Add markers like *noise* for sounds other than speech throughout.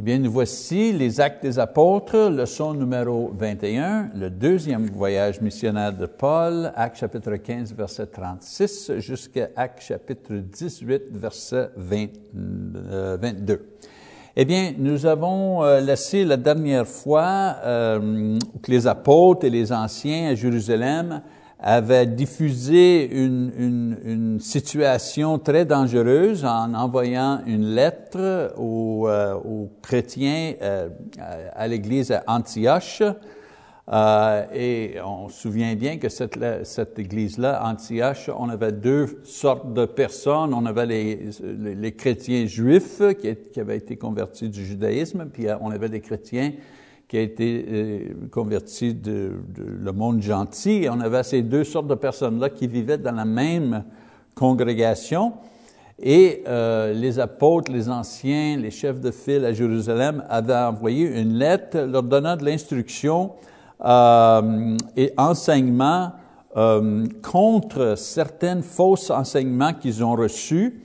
Eh bien, nous voici les Actes des Apôtres, leçon numéro 21, le deuxième voyage missionnaire de Paul, Actes chapitre 15, verset 36, jusqu'à Actes chapitre 18, verset 22. Eh bien, nous avons euh, laissé la dernière fois euh, que les apôtres et les anciens à Jérusalem avaient diffusé une, situation très dangereuse en envoyant une lettre aux, euh, chrétiens euh, à l'église à Antioche. Euh, et on se souvient bien que cette, église-là, Antioche, on avait deux sortes de personnes. On avait les chrétiens juifs qui, qui, avaient été convertis du judaïsme, puis on avait des chrétiens qui a été euh, converti de, le monde gentil. On avait ces deux sortes de personnes-là qui vivaient dans la même congrégation. Et euh, les apôtres, les anciens, les chefs de file à Jérusalem avaient envoyé une lettre leur donnant de l'instruction euh, et enseignement contre certains faux enseignements qu'ils ont reçus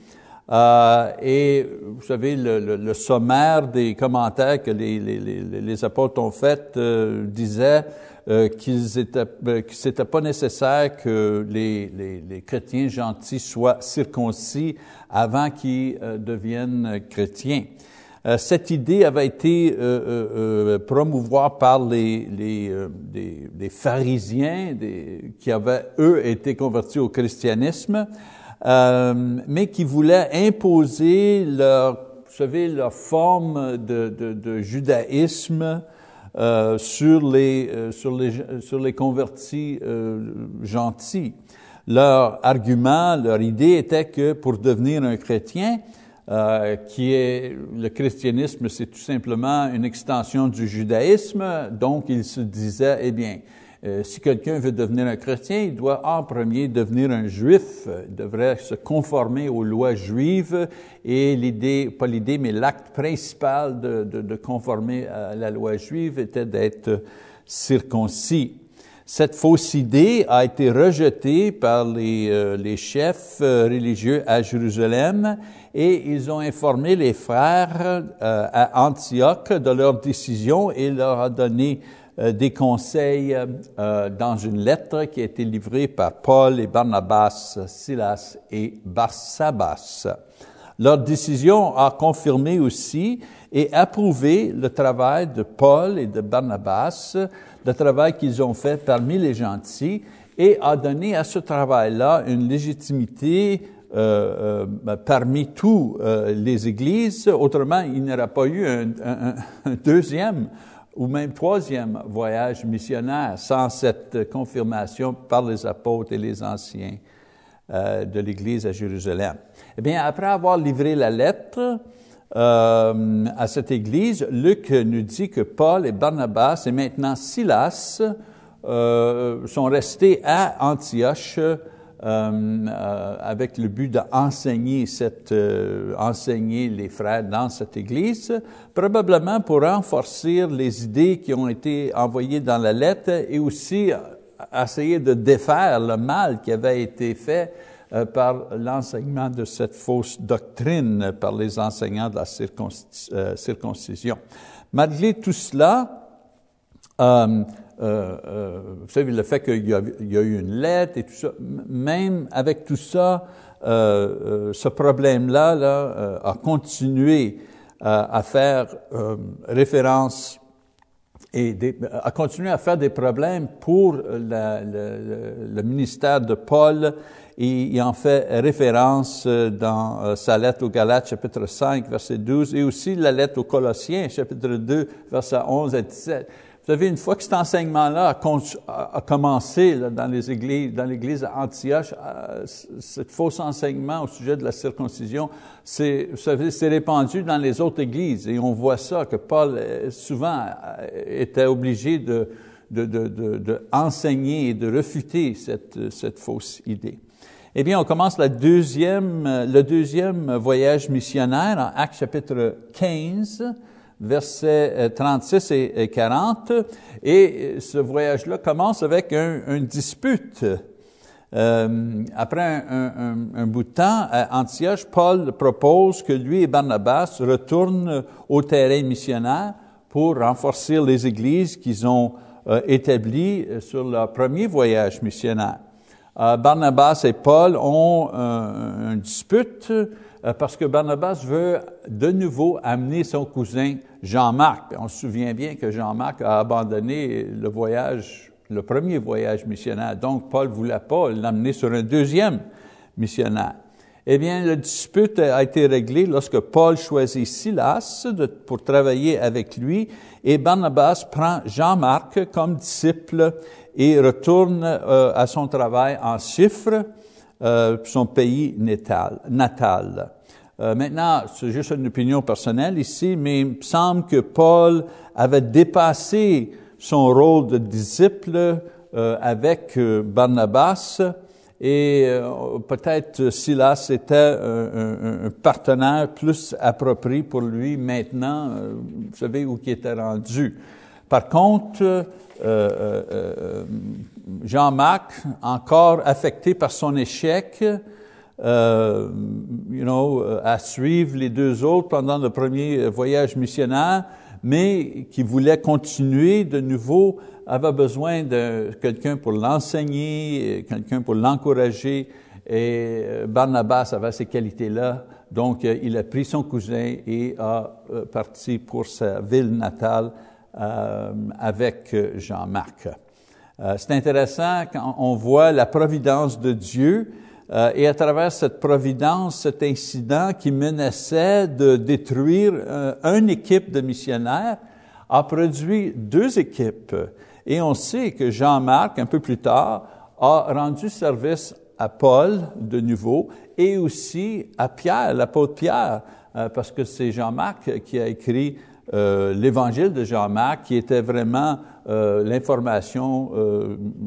euh, et vous savez, le, sommaire des commentaires que les, apôtres ont fait euh, disait euh, qu'ils étaient, euh, que c'était pas nécessaire que les, chrétiens gentils soient circoncis avant qu'ils euh, deviennent chrétiens. Cette idée avait été promouvoir par les, les, pharisiens qui avaient, eux, été convertis au christianisme euh, mais qui voulaient imposer leur, vous savez, leur forme de, judaïsme euh, sur, les, euh, sur, les, sur les convertis gentils. Leur argument, leur idée était que pour devenir un chrétien, qui est le christianisme, c'est tout simplement une extension du judaïsme. Donc, ils se disaient, eh bien, euh, si quelqu'un veut devenir un chrétien, il doit en premier devenir un juif, il devrait se conformer aux lois juives et l'idée, pas l'idée, mais l'acte principal de, de, conformer à la loi juive était d'être circoncis. Cette fausse idée a été rejetée par les, euh, les chefs euh, religieux à Jérusalem et ils ont informé les frères à Antioche de leur décision et leur a donné des conseils euh, dans une lettre qui a été livrée par Paul et Barnabas, Silas et Barsabas. Leur décision a confirmé aussi et approuvé le travail de Paul et de Barnabas, le travail qu'ils ont fait parmi les gentils, et a donné à ce travail-là une légitimité euh, euh, parmi tous euh, les églises. Autrement, il n'y aurait pas eu un deuxième ou même troisième voyage missionnaire sans cette confirmation par les apôtres et les anciens euh, de l'Église à Jérusalem. Eh bien, après avoir livré la lettre euh, à cette Église, Luc nous dit que Paul et Barnabas et maintenant Silas euh, sont restés à Antioche euh, euh, avec le but d'enseigner cette, euh, enseigner les frères dans cette église, probablement pour renforcer les idées qui ont été envoyées dans la lettre et aussi essayer de défaire le mal qui avait été fait par l'enseignement de cette fausse doctrine par les enseignants de la circoncision. Malgré tout cela, euh, euh, vous savez, le fait qu'il y, y, a eu une lettre et tout ça, même avec tout ça, euh, euh ce problème-là là, euh, a continué à faire référence et a continué à faire des problèmes pour le, ministère de Paul et il en fait référence dans sa lettre aux Galates, chapitre 5, verset 12, et aussi la lettre aux Colossiens, chapitre 2, verset 11 à 17. Vous savez, une fois que cet enseignement-là a, commencé dans les églises, dans l'église à Antioche, euh, ce faux enseignement au sujet de la circoncision, c'est, répandu dans les autres églises. Et on voit ça, que Paul, euh, souvent, euh, était obligé de, de, enseigner et de refuter cette, fausse idée. Eh bien, on commence deuxième, le deuxième voyage missionnaire en Actes chapitre 15, versets 36 et 40. Et ce voyage-là commence avec un, une dispute Euh, après un, bout de temps, à Antioche, Paul propose que lui et Barnabas retournent au terrain missionnaire pour renforcer les églises qu'ils ont euh, établies sur leur premier voyage missionnaire. Euh, Barnabas et Paul ont un, un dispute parce que Barnabas veut de nouveau amener son cousin Jean-Marc. On se souvient bien que Jean-Marc a abandonné le voyage le premier voyage missionnaire. Donc, Paul voulait pas l'amener sur un deuxième missionnaire. Eh bien, le dispute a été réglé lorsque Paul choisit Silas pour travailler avec lui et Barnabas prend Jean-Marc comme disciple et retourne euh, à son travail en Chypre, euh, son pays natal. natal. Euh, maintenant, c'est juste une opinion personnelle ici, mais il me semble que Paul avait dépassé son rôle de disciple euh, avec euh, Barnabas et peut-être Silas était un, un, partenaire plus approprié pour lui maintenant, vous savez où il était rendu. Par contre, Jean-Marc, encore affecté par son échec, euh, you know, à suivre les deux autres pendant le premier voyage missionnaire, mais qui voulait continuer de nouveau, avait besoin de quelqu'un pour l'enseigner, quelqu'un pour l'encourager. Et euh, Barnabas avait ces qualités-là. Donc, euh, il a pris son cousin et a euh, parti pour sa ville natale avec Jean-Marc. C'est intéressant quand on voit la providence de Dieu euh, et à travers cette providence, cet incident qui menaçait de détruire euh, une équipe de missionnaires, a produit deux équipes. Et on sait que Jean-Marc, un peu plus tard, a rendu service à Paul de nouveau et aussi à Pierre, l'apôtre Pierre, euh, parce que c'est Jean-Marc qui a écrit l'évangile de Jean-Marc, qui était vraiment l'information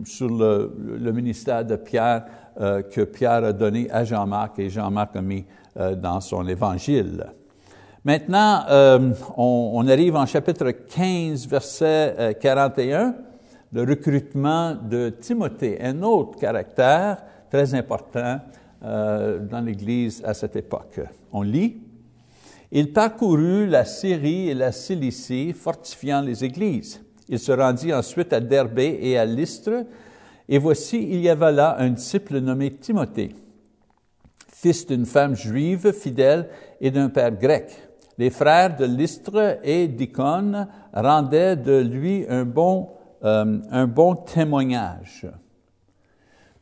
sur le, ministère de Pierre euh, que Pierre a donné à Jean-Marc et Jean-Marc a mis euh, dans son évangile. Maintenant, euh, on, on, arrive en chapitre 15, verset 41, le recrutement de Timothée, un autre caractère très important dans l'Église à cette époque. On lit, Il parcourut la Syrie et la Cilicie, fortifiant les églises. Il se rendit ensuite à Derbé et à Lystre, et voici, il y avait là un disciple nommé Timothée, fils d'une femme juive fidèle et d'un père grec. Les frères de Lystre et d'Icône rendaient de lui un bon, euh, un bon témoignage.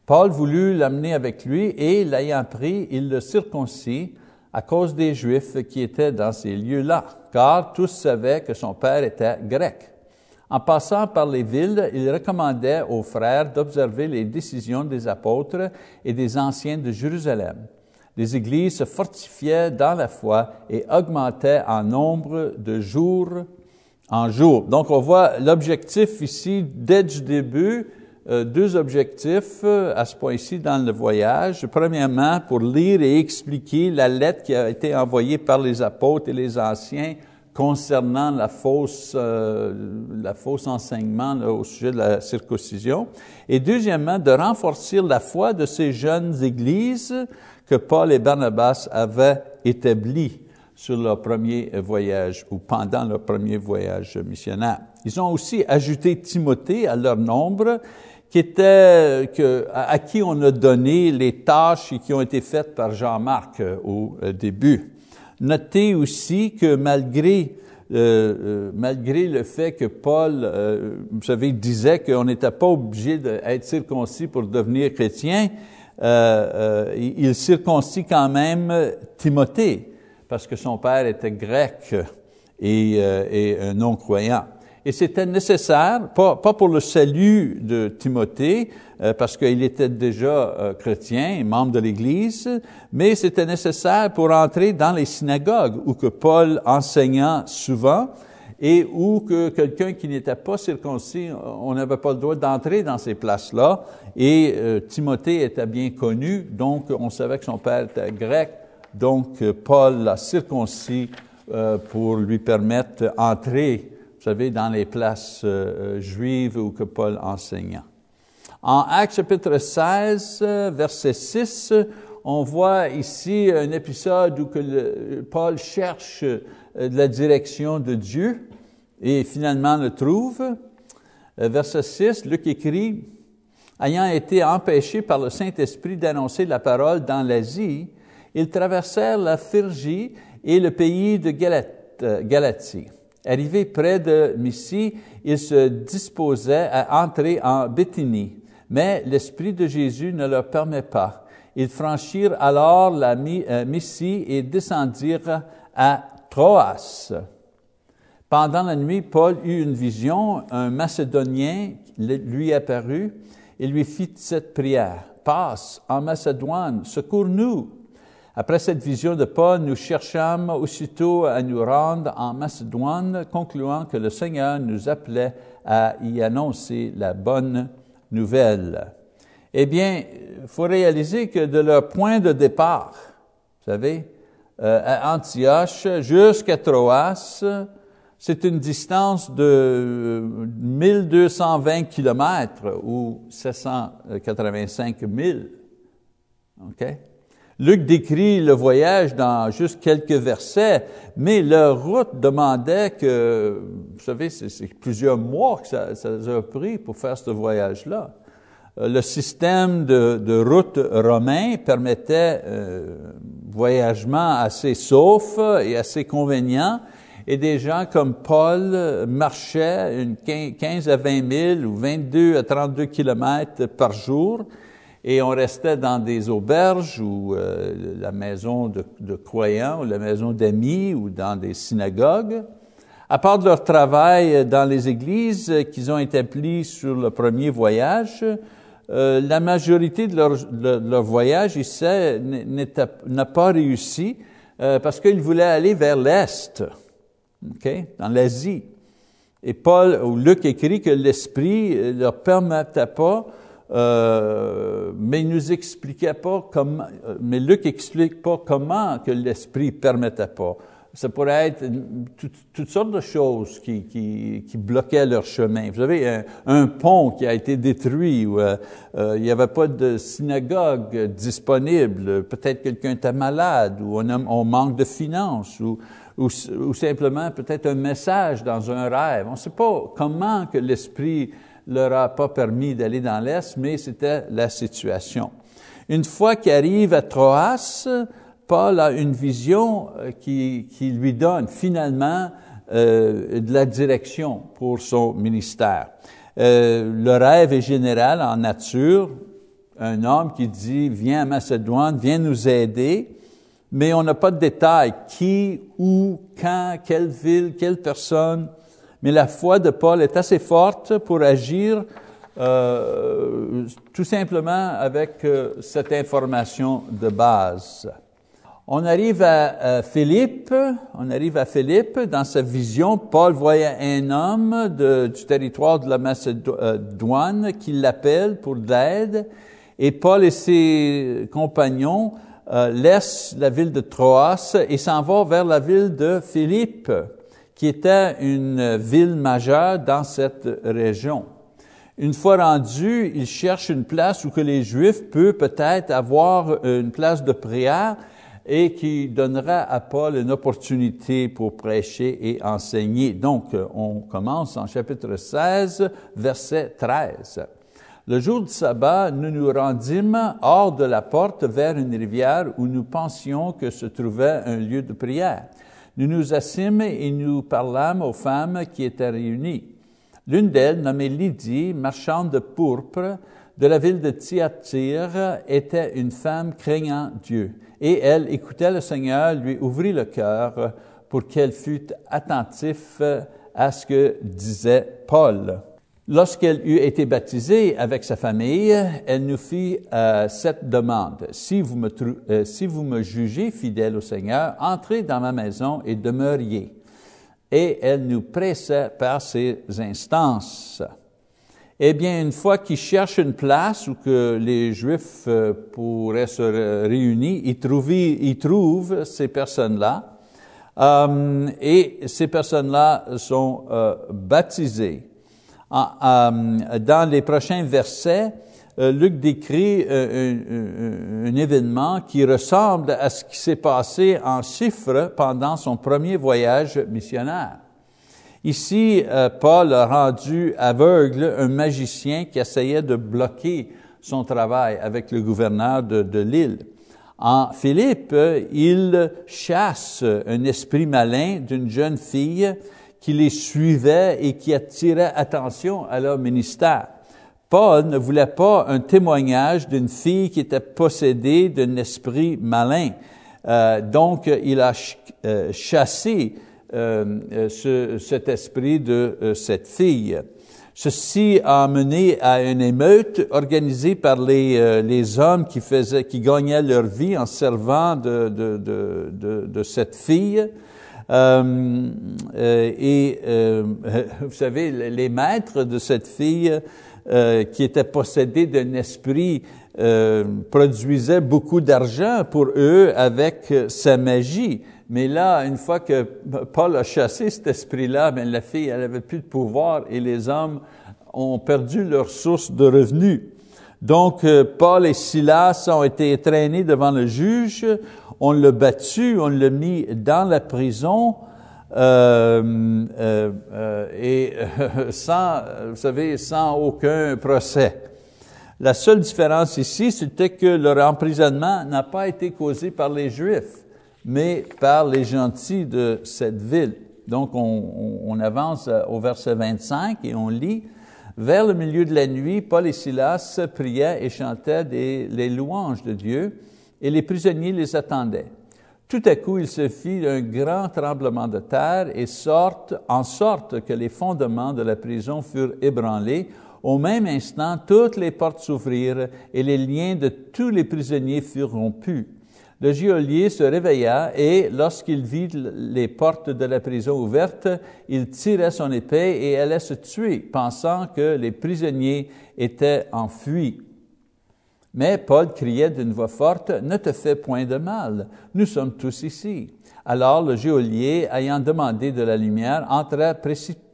Paul voulut l'amener avec lui et, l'ayant pris, il le circoncit à cause des Juifs qui étaient dans ces lieux-là, car tous savaient que son père était grec. En passant par les villes, il recommandait aux frères d'observer les décisions des apôtres et des anciens de Jérusalem. Les églises se fortifiaient dans la foi et augmentaient en nombre de jour en jour. Donc, on voit l'objectif ici, dès le début, deux objectifs euh, à ce point-ci dans le voyage. Premièrement, pour lire et expliquer la lettre qui a été envoyée par les apôtres et les anciens concernant la fausse, euh, la fausse enseignement au sujet de la circoncision. Et deuxièmement, de renforcer la foi de ces jeunes églises que Paul et Barnabas avaient établies sur leur premier voyage ou pendant leur premier voyage missionnaire. Ils ont aussi ajouté Timothée à leur nombre, qui était, que, à qui on a donné les tâches qui ont été faites par Jean-Marc euh, au euh, début. Notez aussi que malgré, euh, euh, malgré le fait que Paul, euh, vous savez, disait qu'on n'était pas obligé d'être circoncis pour devenir chrétien, il circoncis quand même Timothée, parce que son père était grec et, et non-croyant. Et c'était nécessaire, pas, pour le salut de Timothée, euh, parce qu'il était déjà euh, chrétien, membre de l'Église, mais c'était nécessaire pour entrer dans les synagogues où que Paul enseignait souvent et où que quelqu'un qui n'était pas circoncis, on n'avait pas le droit d'entrer dans ces places-là. Et euh, Timothée était bien connu, donc on savait que son père était grec, donc Paul l'a circoncis pour lui permettre d'entrer, savez, dans les places juives où que Paul enseignait. En Actes chapitre 16, verset 6, on voit ici un épisode où que Paul cherche euh, la direction de Dieu et finalement le trouve. Euh, verset 6, Luc écrit, Ayant été empêchés par le Saint-Esprit d'annoncer la parole dans l'Asie, ils traversèrent la Phrygie et le pays de euh, Galatie. Arrivés près de Myssie, ils se disposaient à entrer en Béthinie, mais l'Esprit de Jésus ne leur permet pas. Ils franchirent alors la euh, Myssie et descendirent à Troas. Pendant la nuit, Paul eut une vision, un Macédonien lui apparut et lui fit cette prière. Passe en Macédoine, secours-nous. Après cette vision de Paul, nous cherchâmes aussitôt à nous rendre en Macédoine, concluant que le Seigneur nous appelait à y annoncer la bonne nouvelle. Eh bien, il faut réaliser que de leur point de départ, vous savez, euh, à Antioche jusqu'à Troas, c'est une distance de 1220 kilomètres ou 785 000. OK? Luc décrit le voyage dans juste quelques versets, mais leur route demandait que, vous savez, c'est plusieurs mois que ça, ça a pris pour faire ce voyage-là. Euh, le système de, de route romain permettait euh, voyagement assez sauf et assez convenient, et des gens comme Paul marchaient une 15 à 20 000 ou 22 à 32 kilomètres par jour, et on restait dans des auberges ou euh, la maison de, croyants ou la maison d'amis ou dans des synagogues. À part de leur travail dans les églises qu'ils ont établis sur le premier voyage, euh, la majorité de leur, de leur voyage ici n'a pas réussi euh, parce qu'ils voulaient aller vers l'Est okay, dans l'Asie. Et Paul ou Luc écrit que l'Esprit ne leur permettait pas, euh, mais il nous expliquait pas comment, mais Luc explique pas comment que l'Esprit permettait pas. Ça pourrait être toutes sortes de choses qui, qui, bloquaient leur chemin. Vous savez, un, pont qui a été détruit, ou euh, euh il n'y avait pas de synagogue disponible, peut-être quelqu'un était malade, ou on, manque de finances, ou, ou simplement peut-être un message dans un rêve. On ne sait pas comment que l'Esprit leur a pas permis d'aller dans l'Est, mais c'était la situation. Une fois qu'il arrive à Troas, Paul a une vision euh, qui, qui lui donne finalement euh, de la direction pour son ministère. Euh, le rêve est général en nature. Un homme qui dit, viens à Macédoine, viens nous aider mais on n'a pas de détails. Qui, où, quand, quelle ville, quelle personne. Mais la foi de Paul est assez forte pour agir euh, tout simplement avec euh, cette information de base. On arrive à, Philippe, on arrive à Philippe, dans sa vision, Paul voyait un homme de, du territoire de la Macédoine qui l'appelle pour l'aide, et Paul et ses compagnons euh, laisse la ville de Troas et s'en va vers la ville de Philippe, qui était une ville majeure dans cette région. Une fois rendu, il cherche une place où que les Juifs peuvent peut-être avoir une place de prière et qui donnera à Paul une opportunité pour prêcher et enseigner. Donc, on commence en chapitre 16, verset 13. Le jour du sabbat, nous nous rendîmes hors de la porte vers une rivière où nous pensions que se trouvait un lieu de prière. Nous nous assîmes et nous parlâmes aux femmes qui étaient réunies. L'une d'elles, nommée Lydie, marchande de pourpre, de la ville de Thyatire, était une femme craignant Dieu. Et elle écoutait le Seigneur, lui ouvrit le cœur pour qu'elle fût attentive à ce que disait Paul. Lorsqu'elle eut été baptisée avec sa famille, elle nous fit euh, cette demande. Si vous, me, euh, si vous me jugez fidèle au Seigneur, entrez dans ma maison et demeuriez. Et elle nous pressait par ses instances. Eh bien, une fois qu'ils cherchent une place où que les Juifs euh, pourraient se réunir, ils ils trouvent ces personnes-là. et ces personnes-là sont baptisées. Euh, dans les prochains versets, Luc décrit un, un, événement qui ressemble à ce qui s'est passé en chiffres pendant son premier voyage missionnaire. Ici, Paul a rendu aveugle un magicien qui essayait de bloquer son travail avec le gouverneur de, de l'île. En Philippe, il chasse un esprit malin d'une jeune fille qui les suivait et qui attirait attention à leur ministère. Paul ne voulait pas un témoignage d'une fille qui était possédée d'un esprit malin. Euh, donc, il a euh, chassé euh, ce, cet esprit de cette fille. Ceci a mené à une émeute organisée par les, hommes qui, faisaient, qui gagnaient leur vie en servant de cette fille. Euh, euh et euh, *laughs* vous savez, les maîtres de cette fille qui était possédés d'un esprit produisaient beaucoup d'argent pour eux avec sa magie. Mais là, une fois que Paul a chassé cet esprit-là, ben la fille, elle avait plus de pouvoir et les hommes ont perdu leur source de revenus. Donc, euh, Paul et Silas ont été traînés devant le juge, on l'a battu, on l'a mis dans la prison, euh, euh, euh et *laughs* sans, vous savez, sans aucun procès. La seule différence ici, c'était que leur emprisonnement n'a pas été causé par les Juifs mais par les gentils de cette ville. Donc, on, on, avance au verset 25 et on lit, Vers le milieu de la nuit, Paul et Silas priaient et chantaient des, les louanges de Dieu, et les prisonniers les attendaient. Tout à coup, il se fit un grand tremblement de terre et sorte, en sorte que les fondements de la prison furent ébranlés. Au même instant, toutes les portes s'ouvrirent et les liens de tous les prisonniers furent rompus. Le geôlier se réveilla et, lorsqu'il vit les portes de la prison ouvertes, il tira son épée et allait se tuer, pensant que les prisonniers étaient enfuis. Mais Paul criait d'une voix forte, Ne te fais point de mal, nous sommes tous ici. Alors le geôlier, ayant demandé de la lumière, entra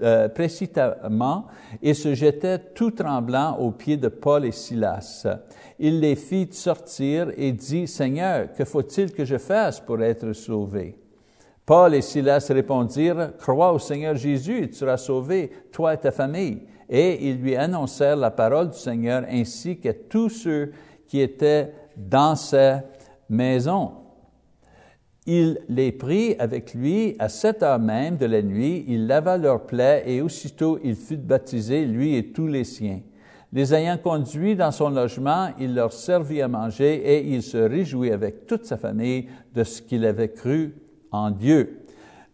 euh, précipitamment et se jetait tout tremblant aux pieds de Paul et Silas il les fit sortir et dit, Seigneur, que faut-il que je fasse pour être sauvé? Paul et Silas répondirent, Crois au Seigneur Jésus et tu seras sauvé, toi et ta famille. Et ils lui annoncèrent la parole du Seigneur ainsi que tous ceux qui étaient dans sa maison. Il les prit avec lui à cette heure même de la nuit, il lava leurs plaies et aussitôt il fut baptisé, lui et tous les siens. Les ayant conduits dans son logement, il leur servit à manger et il se réjouit avec toute sa famille de ce qu'il avait cru en Dieu.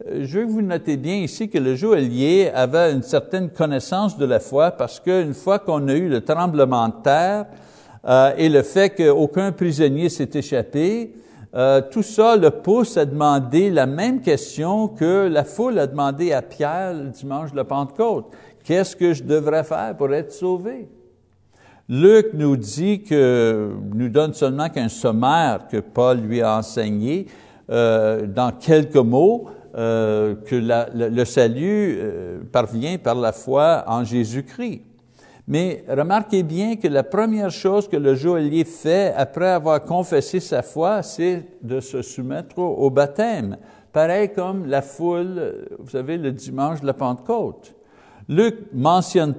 Euh, je veux que vous notez bien ici que le joaillier avait une certaine connaissance de la foi parce qu'une fois qu'on a eu le tremblement de terre euh, et le fait qu'aucun prisonnier s'est échappé, euh, tout ça le pousse à demander la même question que la foule a demandé à Pierre le dimanche de la Pentecôte. Qu'est-ce que je devrais faire pour être sauvé? Luc nous dit que, nous donne seulement qu'un sommaire que Paul lui a enseigné euh, dans quelques mots, que le, salut parvient par la foi en Jésus-Christ. Mais remarquez bien que la première chose que le joaillier fait après avoir confessé sa foi, c'est de se soumettre au, baptême. Pareil comme la foule, vous savez, le dimanche de la Pentecôte. Luc mentionne,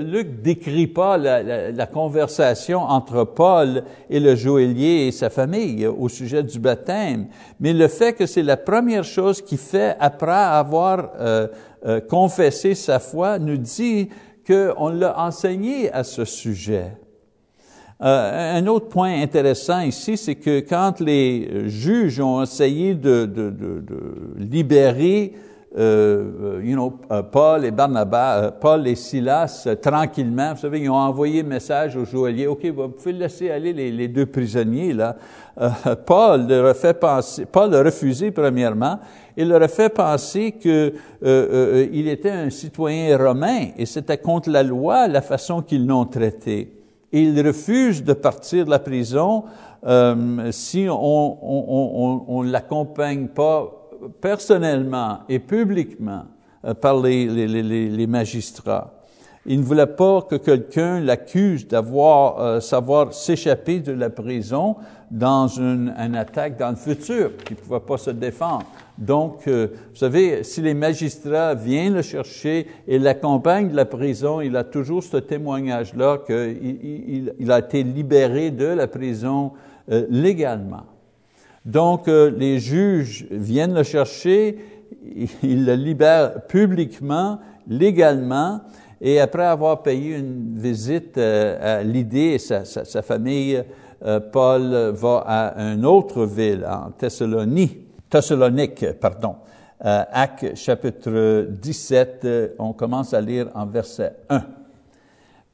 Luc décrit pas la, conversation entre Paul et le joaillier et sa famille au sujet du baptême, mais le fait que c'est la première chose qu'il fait après avoir euh, euh, confessé sa foi nous dit qu'on l'a enseigné à ce sujet. Euh, un autre point intéressant ici, c'est que quand les juges ont essayé de, libérer euh, you know, euh, Paul et Barnabas, euh, Paul et Silas, tranquillement, vous savez, ils ont envoyé un message au joaillier, OK, vous pouvez laisser aller les, deux prisonniers, là. *laughs* Paul leur a fait penser, Paul a refusé premièrement, il leur a fait penser que il était un citoyen romain et c'était contre la loi la façon qu'ils l'ont traité. Il refuse de partir de la prison si on ne l'accompagne pas personnellement et publiquement euh, par les, magistrats. Il ne voulait pas que quelqu'un l'accuse d'avoir euh, savoir s'échapper de la prison dans une, attaque dans le futur, qu'il ne pouvait pas se défendre. Donc, euh, vous savez, si les magistrats viennent le chercher et l'accompagnent de la prison, il a toujours ce témoignage-là qu'il il, il, a été libéré de la prison euh, légalement. Donc, euh, les juges viennent le chercher, *laughs* ils le libèrent publiquement, légalement, et après avoir payé une visite euh, à Lydée et sa, sa, famille, euh, Paul va à une autre ville, en Thessalonique, Thessalonique pardon. Acte chapitre 17, on commence à lire en verset 1.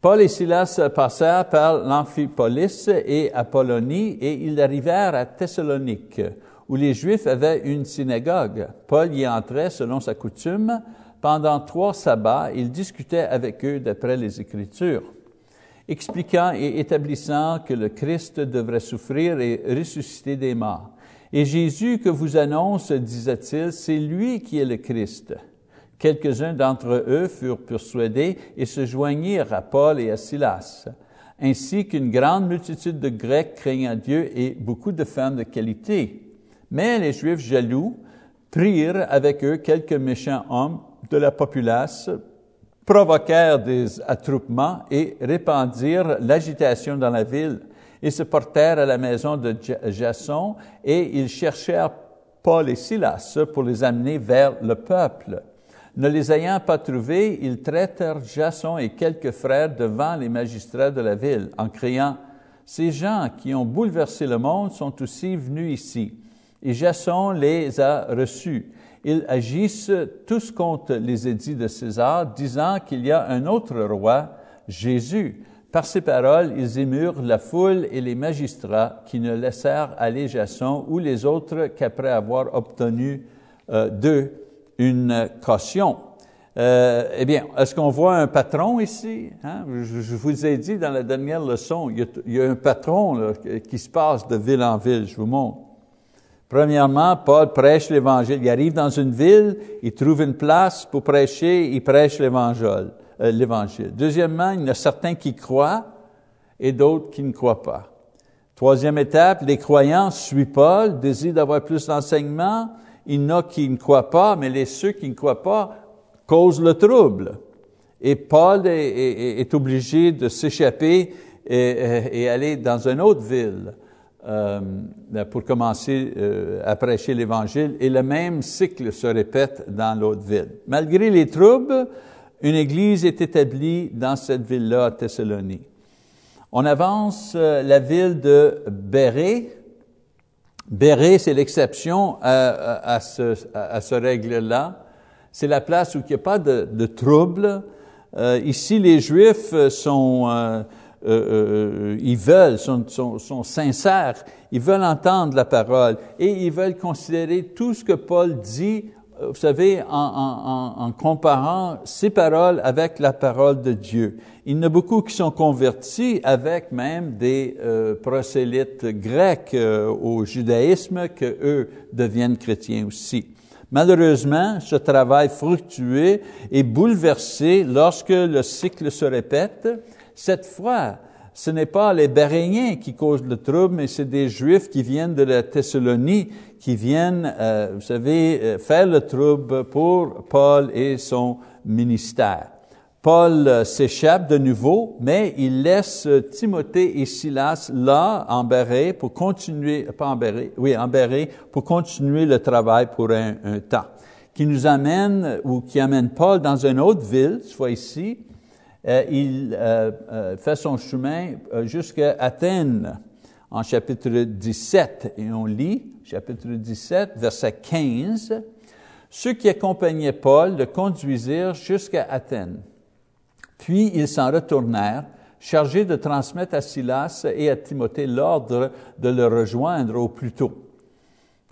Paul et Silas passèrent par l'Amphipolis et Apollonie et ils arrivèrent à Thessalonique, où les Juifs avaient une synagogue. Paul y entrait selon sa coutume, pendant trois sabbats, il discutait avec eux d'après les Écritures, expliquant et établissant que le Christ devrait souffrir et ressusciter des morts. Et Jésus que vous annonce, disait-il, c'est lui qui est le Christ. Quelques-uns d'entre eux furent persuadés et se joignirent à Paul et à Silas, ainsi qu'une grande multitude de Grecs craignant Dieu et beaucoup de femmes de qualité. Mais les Juifs jaloux prirent avec eux quelques méchants hommes de la populace provoquèrent des attroupements et répandirent l'agitation dans la ville. Ils se portèrent à la maison de Jason et ils cherchèrent Paul et Silas pour les amener vers le peuple. Ne les ayant pas trouvés, ils traitèrent Jason et quelques frères devant les magistrats de la ville en criant, Ces gens qui ont bouleversé le monde sont aussi venus ici. Et Jason les a reçus ils agissent tous contre les édits de César, disant qu'il y a un autre roi, Jésus. Par ces paroles, ils émurent la foule et les magistrats qui ne laissèrent aller Jason ou les autres qu'après avoir obtenu euh, d'eux une caution. Euh, eh bien, est-ce qu'on voit un patron ici? Hein? Je, vous ai dit dans la dernière leçon, il y a, un patron qui se passe de ville en ville, je vous montre. Premièrement, Paul prêche l'Évangile. Il arrive dans une ville, il trouve une place pour prêcher, il prêche l'Évangile. Euh. Deuxièmement, il y en a certains qui croient et d'autres qui ne croient pas. Troisième étape, les croyants suivent Paul, désirent d'avoir plus d'enseignement. Il y en a qui ne croient pas, mais les ceux qui ne croient pas causent le trouble. Et Paul est, obligé de s'échapper et, aller dans une autre ville euh, pour commencer euh, à prêcher l'Évangile, et le même cycle se répète dans l'autre ville. Malgré les troubles, une église est établie dans cette ville-là, Thessalonie. On avance euh, la ville de Béré. Béré, c'est l'exception à, ce, à, ce règle-là. C'est la place où il n'y a pas de, trouble. Euh, ici, les Juifs sont euh, euh, ils veulent, sont, sincères, ils veulent entendre la parole et ils veulent considérer tout ce que Paul dit, vous savez, en, comparant ses paroles avec la parole de Dieu. Il y en a beaucoup qui sont convertis avec même des euh, prosélytes grecs euh, au judaïsme que eux deviennent chrétiens aussi. Malheureusement, ce travail fructueux est bouleversé lorsque le cycle se répète cette fois, ce n'est pas les Béréniens qui causent le trouble, mais c'est des Juifs qui viennent de la Thessalonie, qui viennent, euh, vous savez, euh, faire le trouble pour Paul et son ministère. Paul euh, s'échappe de nouveau, mais il laisse Timothée et Silas là, en Béré, pour continuer, pas en Béré, oui, en Béré, pour continuer le travail pour un, temps. Qui nous amène, ou qui amène Paul dans une autre ville, soit ici, euh, il euh, euh, fait son chemin jusqu'à Athènes en chapitre 17. Et on lit, chapitre 17, verset 15, Ceux qui accompagnaient Paul le conduisirent jusqu'à Athènes. Puis ils s'en retournèrent, chargés de transmettre à Silas et à Timothée l'ordre de le rejoindre au plus tôt.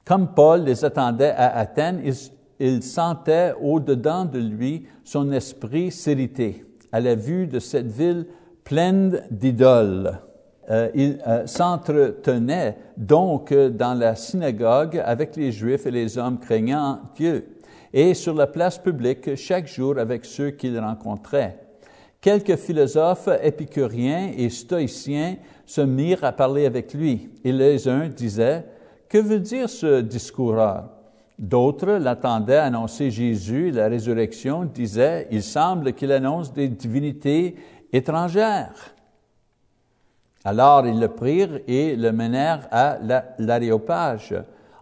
Comme Paul les attendait à Athènes, il, il sentait au-dedans de lui son esprit s'irriter à la vue de cette ville pleine d'idoles. Euh, il euh, s'entretenait donc dans la synagogue avec les Juifs et les hommes craignant Dieu, et sur la place publique chaque jour avec ceux qu'il rencontrait. Quelques philosophes épicuriens et stoïciens se mirent à parler avec lui, et les uns disaient, Que veut dire ce discoureur D'autres l'attendaient annoncer Jésus la résurrection, disaient, Il semble qu'il annonce des divinités étrangères. Alors ils le prirent et le menèrent à l'aréopage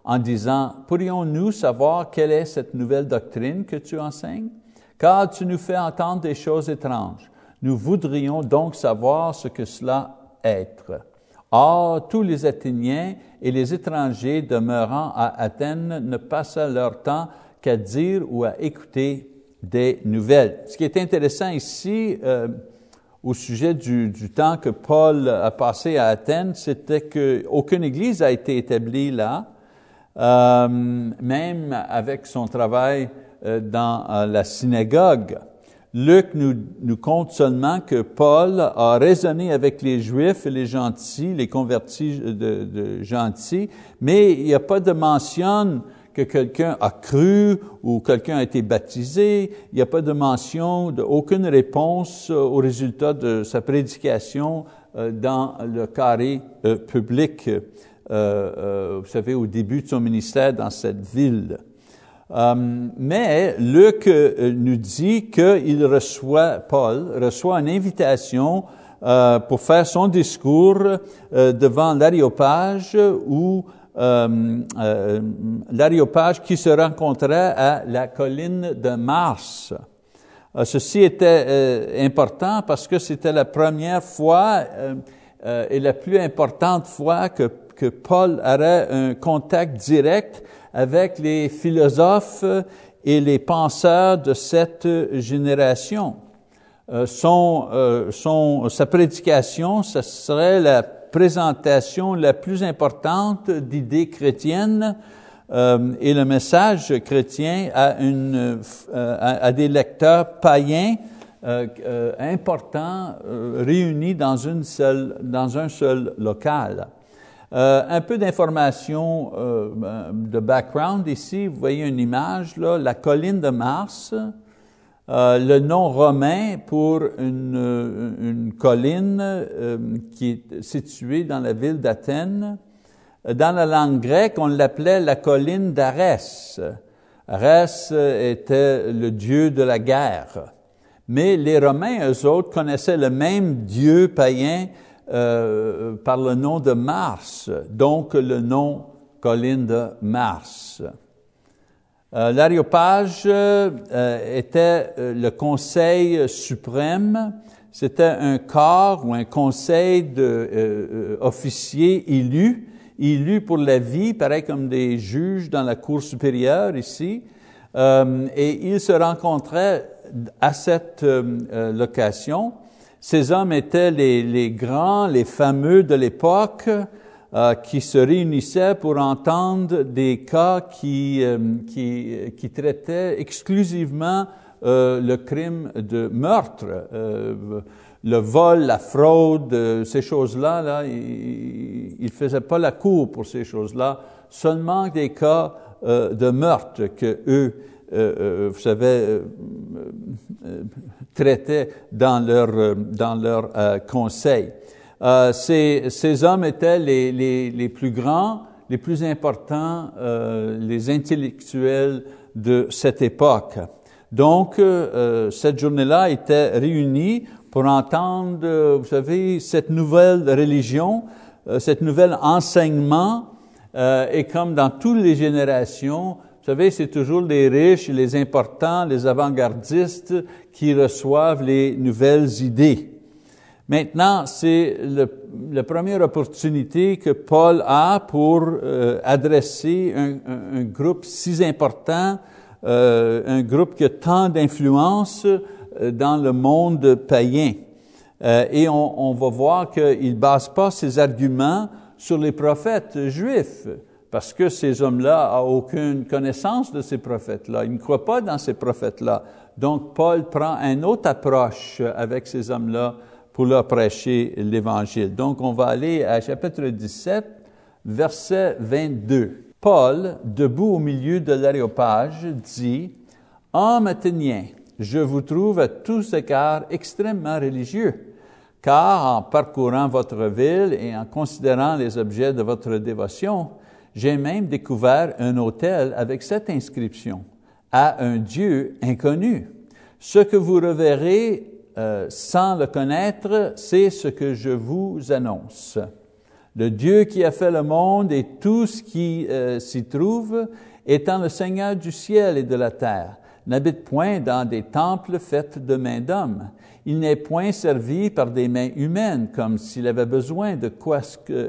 en disant, Pourrions-nous savoir quelle est cette nouvelle doctrine que tu enseignes? Car tu nous fais entendre des choses étranges. Nous voudrions donc savoir ce que cela être. Or, tous les Athéniens et les étrangers demeurant à Athènes ne passaient leur temps qu'à dire ou à écouter des nouvelles. Ce qui est intéressant ici, euh, au sujet du, temps que Paul a passé à Athènes, c'était qu'aucune église a été établie là, euh, même avec son travail euh, dans euh, la synagogue. Luc nous, nous compte seulement que Paul a raisonné avec les Juifs et les gentils, les convertis de, de gentils, mais il n'y a pas de mention que quelqu'un a cru ou quelqu'un a été baptisé. Il n'y a pas de mention, de, aucune réponse au résultat de sa prédication euh, dans le carré public, vous savez, au début de son ministère dans cette ville. Euh, mais Luc euh, nous dit qu'il reçoit, Paul reçoit une invitation euh, pour faire son discours devant l'aréopage ou l'aréopage qui se rencontrait à la colline de Mars. ceci était important parce que c'était la première fois et la plus importante fois que, Paul aurait un contact direct avec les philosophes et les penseurs de cette génération. Euh, son, euh, son, sa prédication, ce serait la présentation la plus importante d'idées chrétiennes euh, et le message chrétien à, une, euh, à, des lecteurs païens euh, importants réunis dans, une seule, dans un seul local. Euh, un peu d'informations euh, de background ici. Vous voyez une image, là, la colline de Mars, euh, le nom romain pour une, une colline euh, qui est située dans la ville d'Athènes. Dans la langue grecque, on l'appelait la colline d'Arès. Arès était le dieu de la guerre. Mais les Romains, eux autres, connaissaient le même dieu païen euh, par le nom de Mars, donc le nom colline de Mars. Euh, L'aréopage euh, était euh, le conseil suprême, c'était un corps ou un conseil d'officiers élus, élus pour la vie, pareil comme des juges dans la cour supérieure ici, et ils se rencontraient à cette location. Ces hommes étaient les grands, les fameux de l'époque euh, qui se réunissaient pour entendre des cas qui, euh, qui, traitaient exclusivement euh, le crime de meurtre, le vol, la fraude, ces choses-là. Là, ils ne faisaient pas la cour pour ces choses-là, seulement des cas de meurtre que eux, vous savez, traitaient dans leur, dans leur conseil. Euh, ces, ces, hommes étaient les, les, les, plus grands, les plus importants, euh, les intellectuels de cette époque. Donc, euh, cette journée-là était réunie pour entendre, vous savez, cette nouvelle religion, cette nouvelle enseignement, et comme dans toutes les générations, vous savez, c'est toujours les riches, les importants, les avant-gardistes qui reçoivent les nouvelles idées. Maintenant, c'est la première opportunité que Paul a pour euh, adresser un, groupe si important, euh, un groupe qui a tant d'influence euh, dans le monde païen. Et on, on, va voir qu'il ne base pas ses arguments sur les prophètes juifs parce que ces hommes-là n'ont aucune connaissance de ces prophètes-là. Ils ne croient pas dans ces prophètes-là. Donc, Paul prend une autre approche avec ces hommes-là pour leur prêcher l'Évangile. Donc, on va aller à chapitre 17, verset 22. Paul, debout au milieu de l'aréopage, dit, « Hommes athéniens, je vous trouve à tous égards extrêmement religieux, car en parcourant votre ville et en considérant les objets de votre dévotion, j'ai même découvert un hôtel avec cette inscription à un Dieu inconnu. Ce que vous reverrez euh, sans le connaître, c'est ce que je vous annonce. Le Dieu qui a fait le monde et tout ce qui euh, s'y trouve, étant le Seigneur du ciel et de la terre, n'habite point dans des temples faits de mains d'hommes. Il n'est point servi par des mains humaines comme s'il avait besoin de quoi,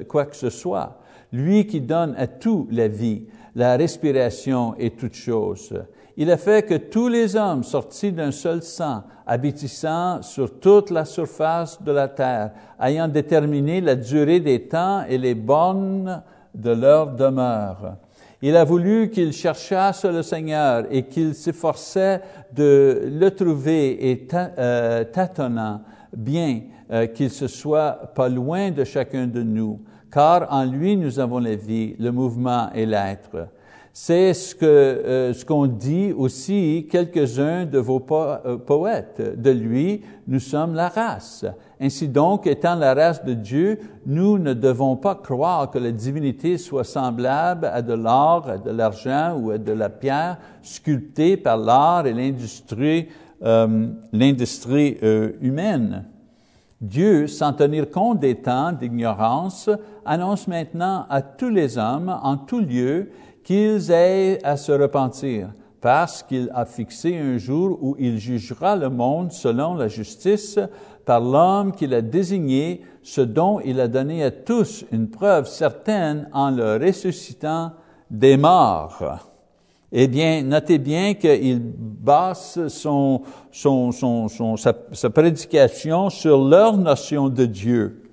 quoi que ce soit. Lui qui donne à tout la vie, la respiration et toutes choses. Il a fait que tous les hommes sortis d'un seul sang, habitissant sur toute la surface de la terre, ayant déterminé la durée des temps et les bornes de leur demeure. Il a voulu qu'ils cherchassent le Seigneur et qu'ils s'efforçaient de le trouver et euh, tâtonnant bien euh, qu'il se soit pas loin de chacun de nous, car en lui nous avons la vie, le mouvement et l'être. C'est ce que euh, ce qu'on dit aussi quelques-uns de vos euh, poètes. De lui, nous sommes la race. Ainsi donc, étant la race de Dieu, nous ne devons pas croire que la divinité soit semblable à de l'or, à de l'argent ou à de la pierre sculptée par l'art et l'industrie euh, l'industrie humaine. Dieu, sans tenir compte des temps d'ignorance, annonce maintenant à tous les hommes, en tout lieu, qu'ils aient à se repentir, parce qu'il a fixé un jour où il jugera le monde selon la justice par l'homme qu'il a désigné, ce dont il a donné à tous une preuve certaine en le ressuscitant des morts. Eh bien, notez bien qu'il base son, sa prédication sur leur notion de Dieu.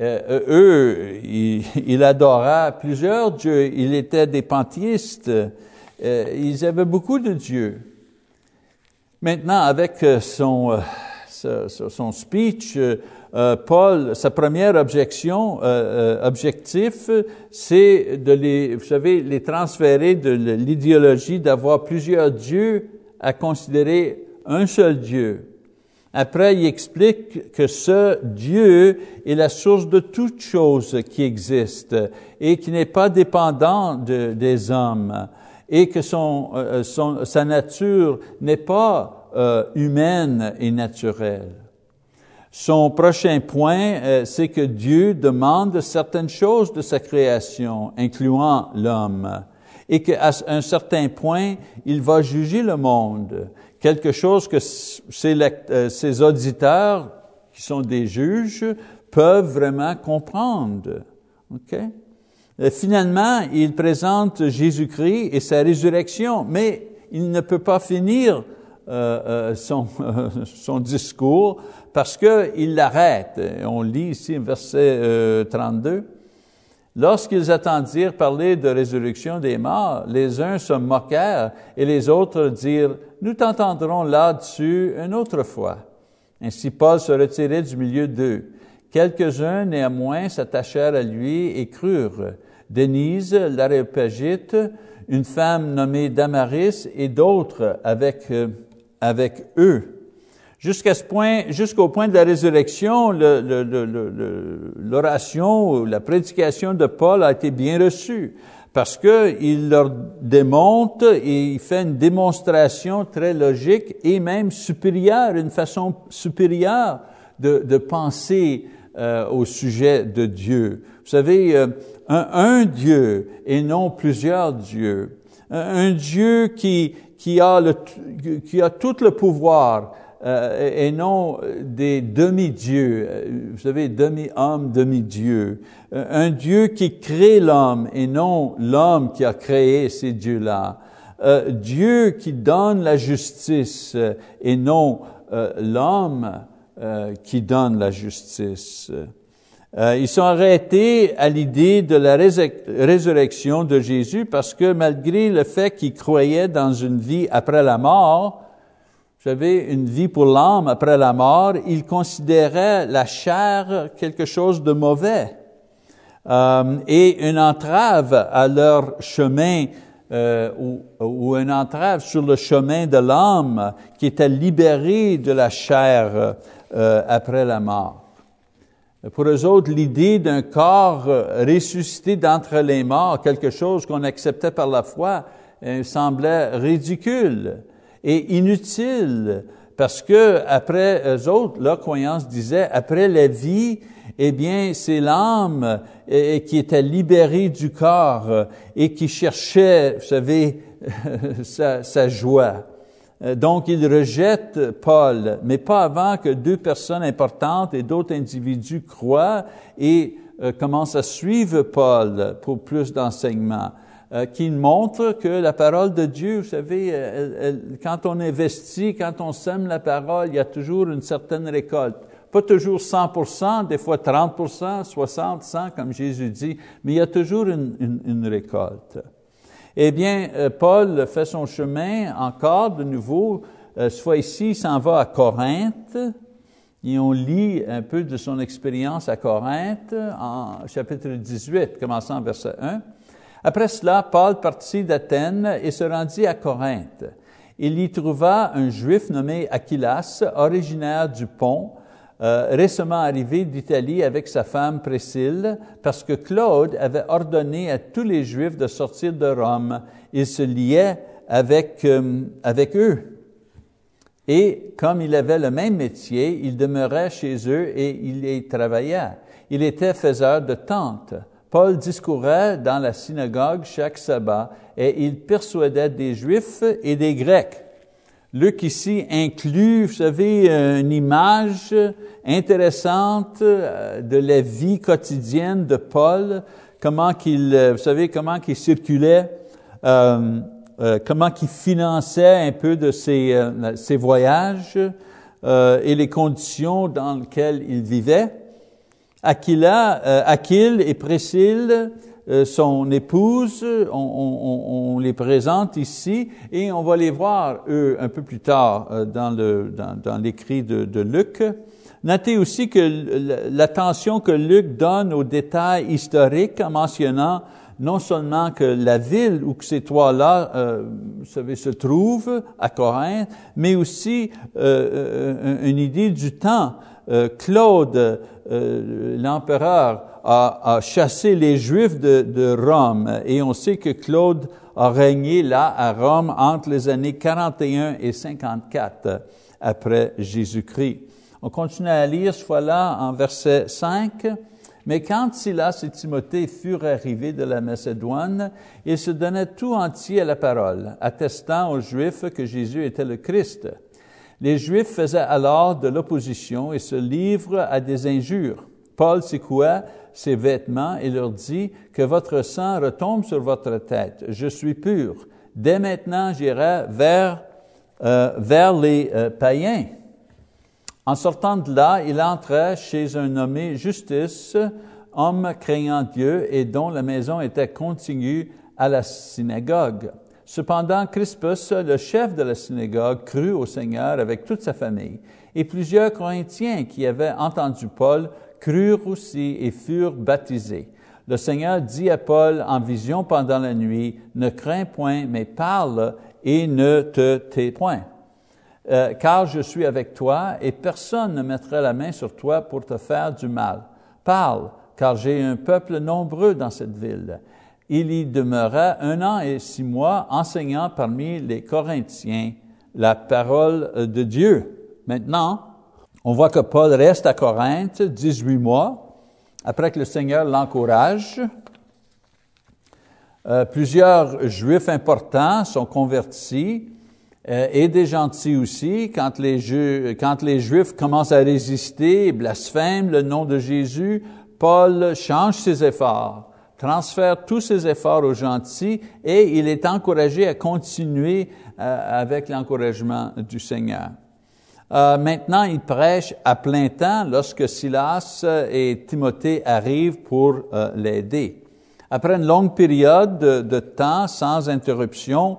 Euh, eux, ils, ils, adoraient plusieurs dieux, ils étaient des panthéistes, euh, ils avaient beaucoup de dieux. Maintenant, avec euh, son, son speech, Paul, sa première objection, objectif, c'est de les, vous savez, les transférer de l'idéologie d'avoir plusieurs dieux à considérer un seul Dieu. Après, il explique que ce Dieu est la source de toute chose qui existe et qui n'est pas dépendant de, des hommes et que son, euh, sa nature n'est pas euh, humaine et naturelle. Son prochain point, euh, c'est que Dieu demande certaines choses de sa création, incluant l'homme, et qu'à un certain point, il va juger le monde quelque chose que ces, euh, auditeurs, qui sont des juges, peuvent vraiment comprendre. Et finalement, il présente Jésus-Christ et sa résurrection, mais il ne peut pas finir euh, euh son, *laughs* son discours parce qu'il l'arrête. On lit ici verset euh, 32. Lorsqu'ils attendirent parler de résurrection des morts, les uns se moquèrent et les autres dirent, nous t'entendrons là-dessus une autre fois. Ainsi Paul se retirait du milieu d'eux. Quelques-uns néanmoins s'attachèrent à lui et crurent. Denise, l'aréopagite, une femme nommée Damaris et d'autres avec, euh, avec eux. Jusqu'à ce point, jusqu'au point de la résurrection, l'oration la prédication de Paul a été bien reçue parce que il leur démontre et il fait une démonstration très logique et même supérieure, une façon supérieure de, penser euh, au sujet de Dieu. Vous savez, euh, un, Dieu et non plusieurs dieux. Un, Dieu qui a tout le pouvoir, euh, et non des demi-dieux, euh, vous savez, demi-homme, demi-dieu. Euh, un Dieu qui crée l'homme et non l'homme qui a créé ces dieux-là. Dieu qui donne la justice et non l'homme qui donne la justice. ils sont arrêtés à l'idée de la résurrection de Jésus parce que malgré le fait qu'ils croyaient dans une vie après la mort, vous savez, une vie pour l'âme après la mort, ils considéraient la chair quelque chose de mauvais euh, et une entrave à leur chemin euh, ou, une entrave sur le chemin de l'âme qui était libérée de la chair euh, après la mort. Pour eux autres, l'idée d'un corps ressuscité d'entre les morts, quelque chose qu'on acceptait par la foi, semblait ridicule et inutile, parce que après eux autres, leur croyance disait, après la vie, eh bien, c'est l'âme eh, qui était libérée du corps et qui cherchait, vous savez, *laughs* sa, joie. Euh, donc, il rejette Paul, mais pas avant que deux personnes importantes et d'autres individus croient et euh, commencent à suivre Paul pour plus d'enseignements, euh, qui montrent que la parole de Dieu, vous savez, quand on investit, quand on sème la parole, il y a toujours une certaine récolte. Pas toujours 100%, des fois 30%, 60%, 100, comme Jésus dit, mais il y a toujours une, récolte. Eh bien, euh, Paul fait son chemin encore de nouveau. Euh, fois ici, il s'en va à Corinthe. Et on lit un peu de son expérience à Corinthe en chapitre 18, commençant verset 1. Après cela, Paul partit d'Athènes et se rendit à Corinthe. Il y trouva un juif nommé Aquilas, originaire du Pont, euh, récemment arrivé d'Italie avec sa femme Priscille, parce que Claude avait ordonné à tous les Juifs de sortir de Rome. Il se liait avec, euh, avec eux. Et comme il avait le même métier, il demeurait chez eux et il y travaillait. Il était faiseur de tentes. Paul discourait dans la synagogue chaque sabbat et il persuadait des Juifs et des Grecs. Luc ici inclut, vous savez, une image intéressante euh, de la vie quotidienne de Paul, comment qu'il, euh, vous savez, comment qu'il circulait, euh, comment qu'il finançait un peu de ses, voyages et les conditions dans lesquelles il vivait. Aquila, Aquile et Priscille euh, son épouse, on, les présente ici et on va les voir, eux, un peu plus tard euh, dans, le, dans, l'écrit de, Luc. Notez aussi que l'attention que Luc donne aux détails historiques en mentionnant non seulement que la ville où ces trois-là, euh, vous savez, se trouvent à Corinthe, mais aussi euh, une idée du temps. Euh, Claude, l'empereur, a, chassé les Juifs de, de, Rome. Et on sait que Claude a régné là à Rome entre les années 41 et 54 après Jésus-Christ. On continue à lire ce fois-là en verset 5. Mais quand Silas et Timothée furent arrivés de la Macédoine, ils se donnaient tout entier à la parole, attestant aux Juifs que Jésus était le Christ. Les Juifs faisaient alors de l'opposition et se livrent à des injures. Paul secoua ses vêtements et leur dit que votre sang retombe sur votre tête. Je suis pur. Dès maintenant, j'irai vers, euh, vers les euh, païens. En sortant de là, il entra chez un nommé Justice, homme craignant Dieu et dont la maison était contigue à la synagogue. Cependant, Crispus, le chef de la synagogue, crut au Seigneur avec toute sa famille. Et plusieurs Corinthiens qui avaient entendu Paul crurent aussi et furent baptisés. Le Seigneur dit à Paul en vision pendant la nuit, ne crains point, mais parle et ne te tais point. Euh, car je suis avec toi et personne ne mettra la main sur toi pour te faire du mal. Parle, car j'ai un peuple nombreux dans cette ville. Il y demeura un an et six mois enseignant parmi les Corinthiens la parole de Dieu. Maintenant, on voit que Paul reste à Corinthe 18 mois après que le Seigneur l'encourage. Euh, plusieurs Juifs importants sont convertis euh, et des gentils aussi. Quand les, Juifs, quand les Juifs commencent à résister et blasphèment le nom de Jésus, Paul change ses efforts, transfère tous ses efforts aux gentils et il est encouragé à continuer euh, avec l'encouragement du Seigneur. Euh, maintenant, il prêche à plein temps lorsque Silas et Timothée arrivent pour euh, l'aider. Après une longue période de, temps sans interruption,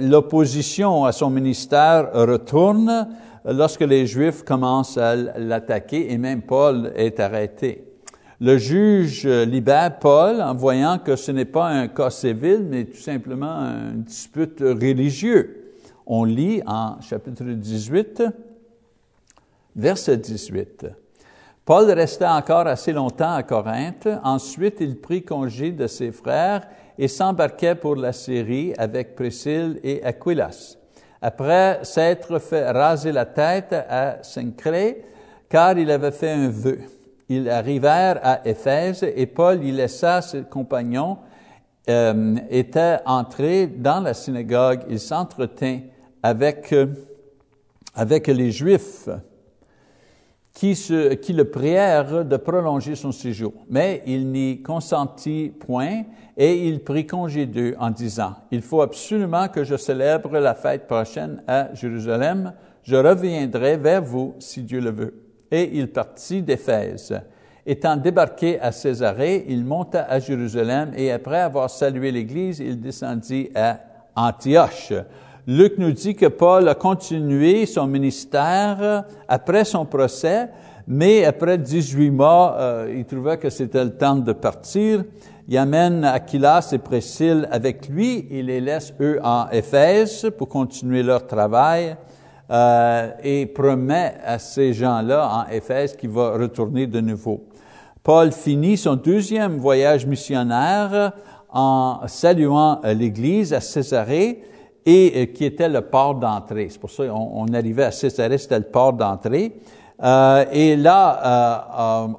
l'opposition à son ministère retourne lorsque les Juifs commencent à l'attaquer et même Paul est arrêté. Le juge libère Paul en voyant que ce n'est pas un cas civil, mais tout simplement une dispute religieuse. On lit en chapitre 18, verset 18. Paul resta encore assez longtemps à Corinthe. Ensuite, il prit congé de ses frères et s'embarquait pour la Syrie avec Priscille et Aquilas. Après s'être fait raser la tête à Saint-Cré, car il avait fait un vœu. Ils arrivèrent à Éphèse et Paul y laissa ses compagnons, euh, était entré dans la synagogue, il s'entretint avec, euh, avec les Juifs qui, se, qui le prièrent de prolonger son séjour. Mais il n'y consentit point et il prit congé d'eux en disant, Il faut absolument que je célèbre la fête prochaine à Jérusalem. Je reviendrai vers vous si Dieu le veut. Et il partit d'Éphèse. Étant débarqué à Césarée, il monta à Jérusalem et après avoir salué l'Église, il descendit à Antioche. Luc nous dit que Paul a continué son ministère après son procès, mais après 18 mois, euh, il trouvait que c'était le temps de partir. Il amène Aquilas et Priscille avec lui, il les laisse eux en Éphèse pour continuer leur travail euh, et promet à ces gens-là en Éphèse qu'il va retourner de nouveau. Paul finit son deuxième voyage missionnaire en saluant l'Église à Césarée et euh, qui était le port d'entrée. C'est pour ça qu'on on arrivait à Césarée, c'était le port d'entrée. Euh, et là,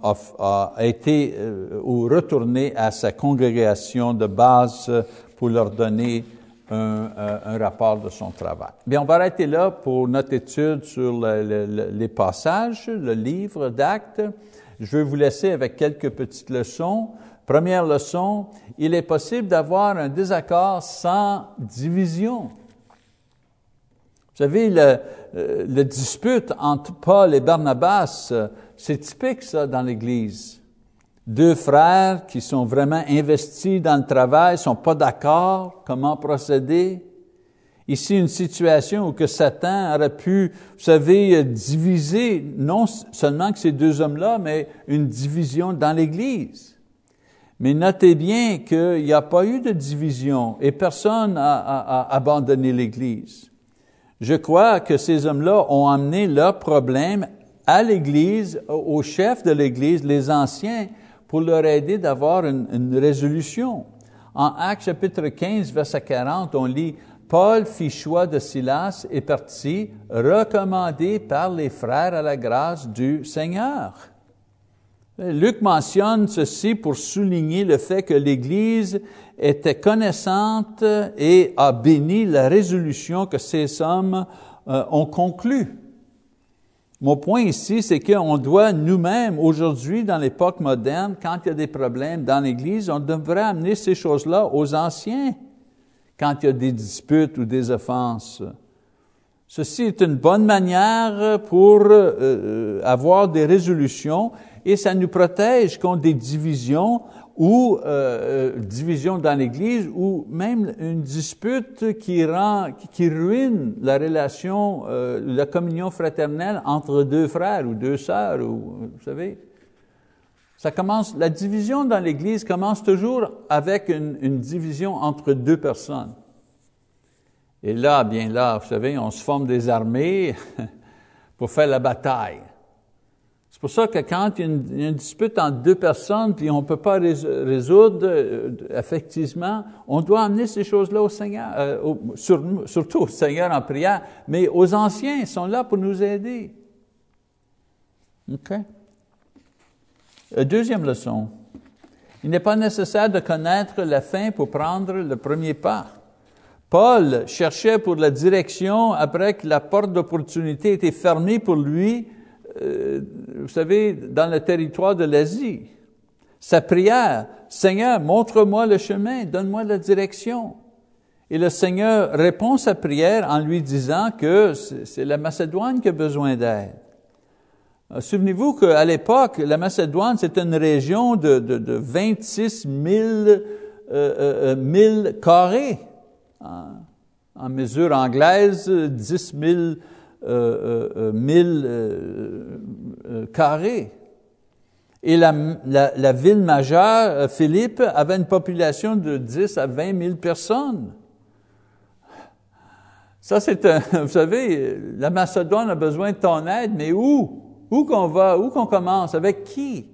euh, a, été euh, ou retourné à sa congrégation de base pour leur donner un, euh, un, rapport de son travail. Bien, on va arrêter là pour notre étude sur le, le, les passages, le livre d'actes. Je vais vous laisser avec quelques petites leçons. Première leçon, il est possible d'avoir un désaccord sans division. Vous savez, le, euh, le dispute entre Paul et Barnabas, euh, c'est typique ça dans l'Église. Deux frères qui sont vraiment investis dans le travail, sont pas d'accord comment procéder. Ici, une situation où que Satan aurait pu, vous savez, diviser non seulement que ces deux hommes-là, mais une division dans l'Église. Mais notez bien qu'il n'y a pas eu de division et personne n'a abandonné l'Église. Je crois que ces hommes-là ont amené leurs problèmes à l'Église, au chef de l'Église, les anciens, pour leur aider d'avoir une, résolution. En Actes chapitre 15, verset 40, on lit, Paul fit choix de Silas et partit, recommandé par les frères à la grâce du Seigneur. Luc mentionne ceci pour souligner le fait que l'Église était connaissante et a béni la résolution que ces hommes euh, ont conclue. Mon point ici, c'est qu'on doit nous-mêmes, aujourd'hui, dans l'époque moderne, quand il y a des problèmes dans l'Église, on devrait amener ces choses-là aux anciens, quand il y a des disputes ou des offenses. Ceci est une bonne manière pour euh, euh avoir des résolutions et ça nous protège contre des divisions ou euh, euh, divisions dans l'Église ou même une dispute qui rend, qui ruine la relation, euh, la communion fraternelle entre deux frères ou deux sœurs, ou, vous savez. Ça commence, la division dans l'Église commence toujours avec une, une division entre deux personnes. Et là, bien là, vous savez, on se forme des armées *laughs* pour faire la bataille. C'est pour ça que quand il y, a une, dispute entre deux personnes, puis on ne peut pas résoudre euh, effectivement, on doit amener ces choses-là au Seigneur, euh, surtout au Seigneur en prière, mais aux anciens, ils sont là pour nous aider. OK? Euh, deuxième leçon. Il n'est pas nécessaire de connaître la fin pour prendre le premier pas. Paul cherchait pour la direction après que la porte d'opportunité était fermée pour lui euh, vous savez, dans le territoire de l'Asie. Sa prière, Seigneur, montre-moi le chemin, donne-moi la direction. Et le Seigneur répond sa prière en lui disant que c'est la Macédoine qui a besoin d'aide. Euh, souvenez-vous qu'à l'époque, la Macédoine, c'était une région de, de, de 26 000, euh, euh, 000 carrés. En, en mesure anglaise, 10 000 euh, euh, euh, carrés. Et la, la, la ville majeure, euh, Philippe, avait une population de 10 à 20 000 personnes. Ça, c'est *laughs* vous savez, la Macédoine a besoin de ton aide, mais où? Où qu'on va? Où qu'on commence? Avec qui?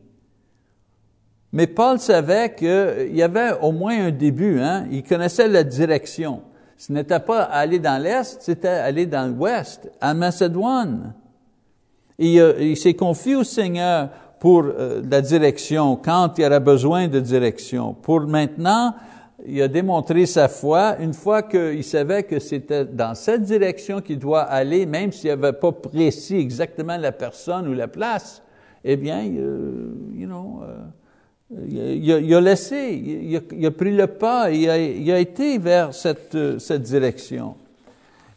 Mais Paul savait qu'il y avait au moins un début, hein? Il connaissait la direction. Ce n'était pas aller dans l'Est, c'était aller dans l'Ouest, à Macédoine. Euh, il s'est confié au Seigneur pour euh, la direction, quand il aurait besoin de direction. Pour maintenant, il a démontré sa foi une fois qu'il savait que c'était dans cette direction qu'il doit aller, même s'il n'avait pas précis exactement la personne ou la place. Eh bien, euh, you know, euh, il, a, laissé, il a, pris le pas, il a, été vers cette, cette direction.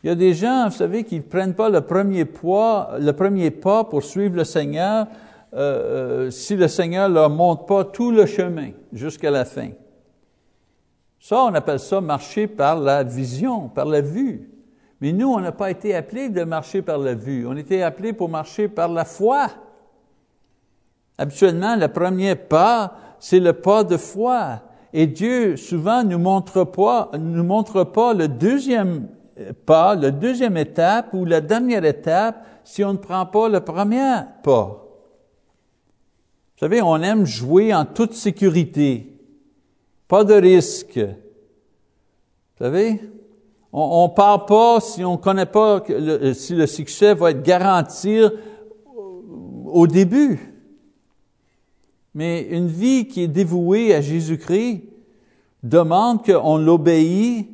Il y a des gens, vous savez, qui ne prennent pas le premier, poids, le premier pas pour suivre le Seigneur euh, euh, si le Seigneur ne leur montre pas tout le chemin jusqu'à la fin. Ça, on appelle ça marcher par la vision, par la vue. Mais nous, on n'a pas été appelés de marcher par la vue. On était appelés pour marcher par la foi. Habituellement, le premier pas, c'est le pas de foi. Et Dieu, souvent, nous montre pas, nous montre pas le deuxième pas, la deuxième étape ou la dernière étape si on ne prend pas le premier pas. Vous savez, on aime jouer en toute sécurité. Pas de risque. Vous savez, on ne part pas si on ne connaît pas si le succès va être garanti au début. Mais une vie qui est dévouée à Jésus-Christ demande qu'on l'obéisse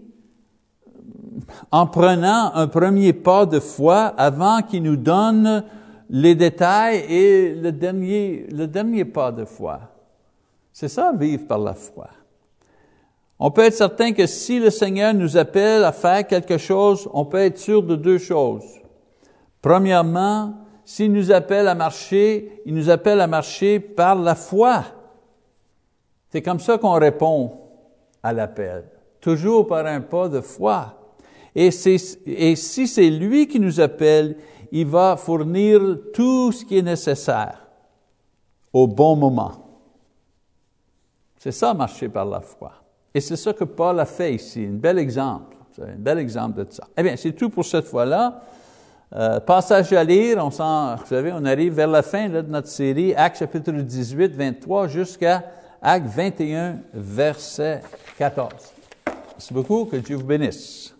en prenant un premier pas de foi avant qu'il nous donne les détails et le dernier, le dernier pas de foi. C'est ça, vivre par la foi. On peut être certain que si le Seigneur nous appelle à faire quelque chose, on peut être sûr de deux choses. Premièrement, s'il nous appelle à marcher, il nous appelle à marcher par la foi. C'est comme ça qu'on répond à l'appel, toujours par un pas de foi. Et, si c'est lui qui nous appelle, il va fournir tout ce qui est nécessaire au bon moment. C'est ça, marcher par la foi. Et c'est ça que Paul a fait ici, un bel exemple. Un bel exemple de ça. Eh bien, c'est tout pour cette fois-là. Euh, passage à lire, on vous savez, on arrive vers la fin de notre série, Actes chapitre 18, 23, jusqu'à Actes 21, verset 14. Merci beaucoup, que Dieu vous bénisse.